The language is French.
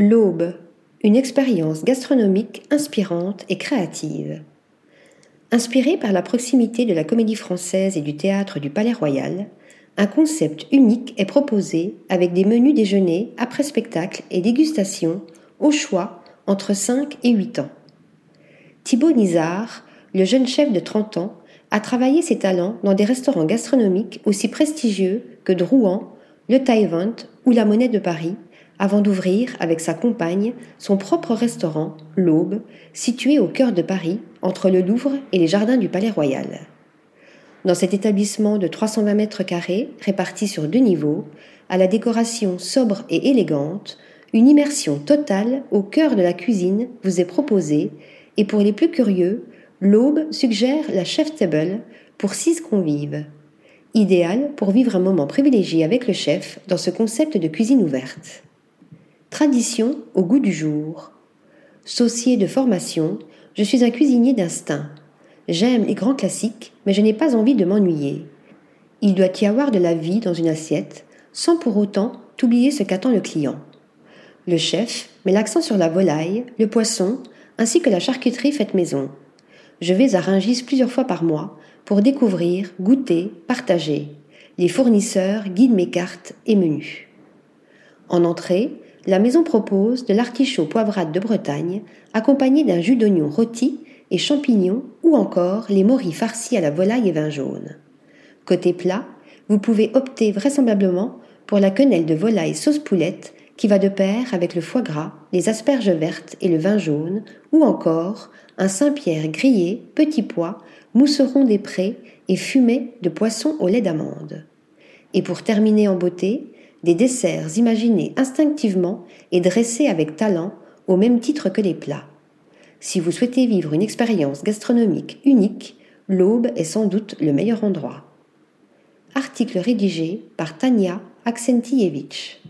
L'Aube, une expérience gastronomique inspirante et créative. Inspiré par la proximité de la comédie française et du théâtre du Palais Royal, un concept unique est proposé avec des menus déjeuner après spectacle et dégustation au choix entre 5 et 8 ans. Thibaut Nizar, le jeune chef de 30 ans, a travaillé ses talents dans des restaurants gastronomiques aussi prestigieux que Drouan, le Taïvant ou la Monnaie de Paris, avant d'ouvrir avec sa compagne son propre restaurant, l'Aube, situé au cœur de Paris, entre le Louvre et les jardins du Palais Royal. Dans cet établissement de 320 mètres carrés, réparti sur deux niveaux, à la décoration sobre et élégante, une immersion totale au cœur de la cuisine vous est proposée, et pour les plus curieux, l'Aube suggère la chef table pour six convives. Idéal pour vivre un moment privilégié avec le chef dans ce concept de cuisine ouverte. Tradition au goût du jour. Saucier de formation, je suis un cuisinier d'instinct. J'aime les grands classiques, mais je n'ai pas envie de m'ennuyer. Il doit y avoir de la vie dans une assiette, sans pour autant oublier ce qu'attend le client. Le chef met l'accent sur la volaille, le poisson, ainsi que la charcuterie faite maison. Je vais à Ringis plusieurs fois par mois pour découvrir, goûter, partager. Les fournisseurs guident mes cartes et menus. En entrée, la maison propose de l'artichaut poivrade de Bretagne, accompagné d'un jus d'oignon rôti et champignons ou encore les morilles farcis à la volaille et vin jaune. Côté plat, vous pouvez opter vraisemblablement pour la quenelle de volaille sauce poulette qui va de pair avec le foie gras, les asperges vertes et le vin jaune, ou encore un Saint-Pierre grillé, petit pois, mousseron des prés et fumé de poisson au lait d'amande. Et pour terminer en beauté, des desserts imaginés instinctivement et dressés avec talent au même titre que les plats. Si vous souhaitez vivre une expérience gastronomique unique, l'Aube est sans doute le meilleur endroit. Article rédigé par Tania Aksentievich.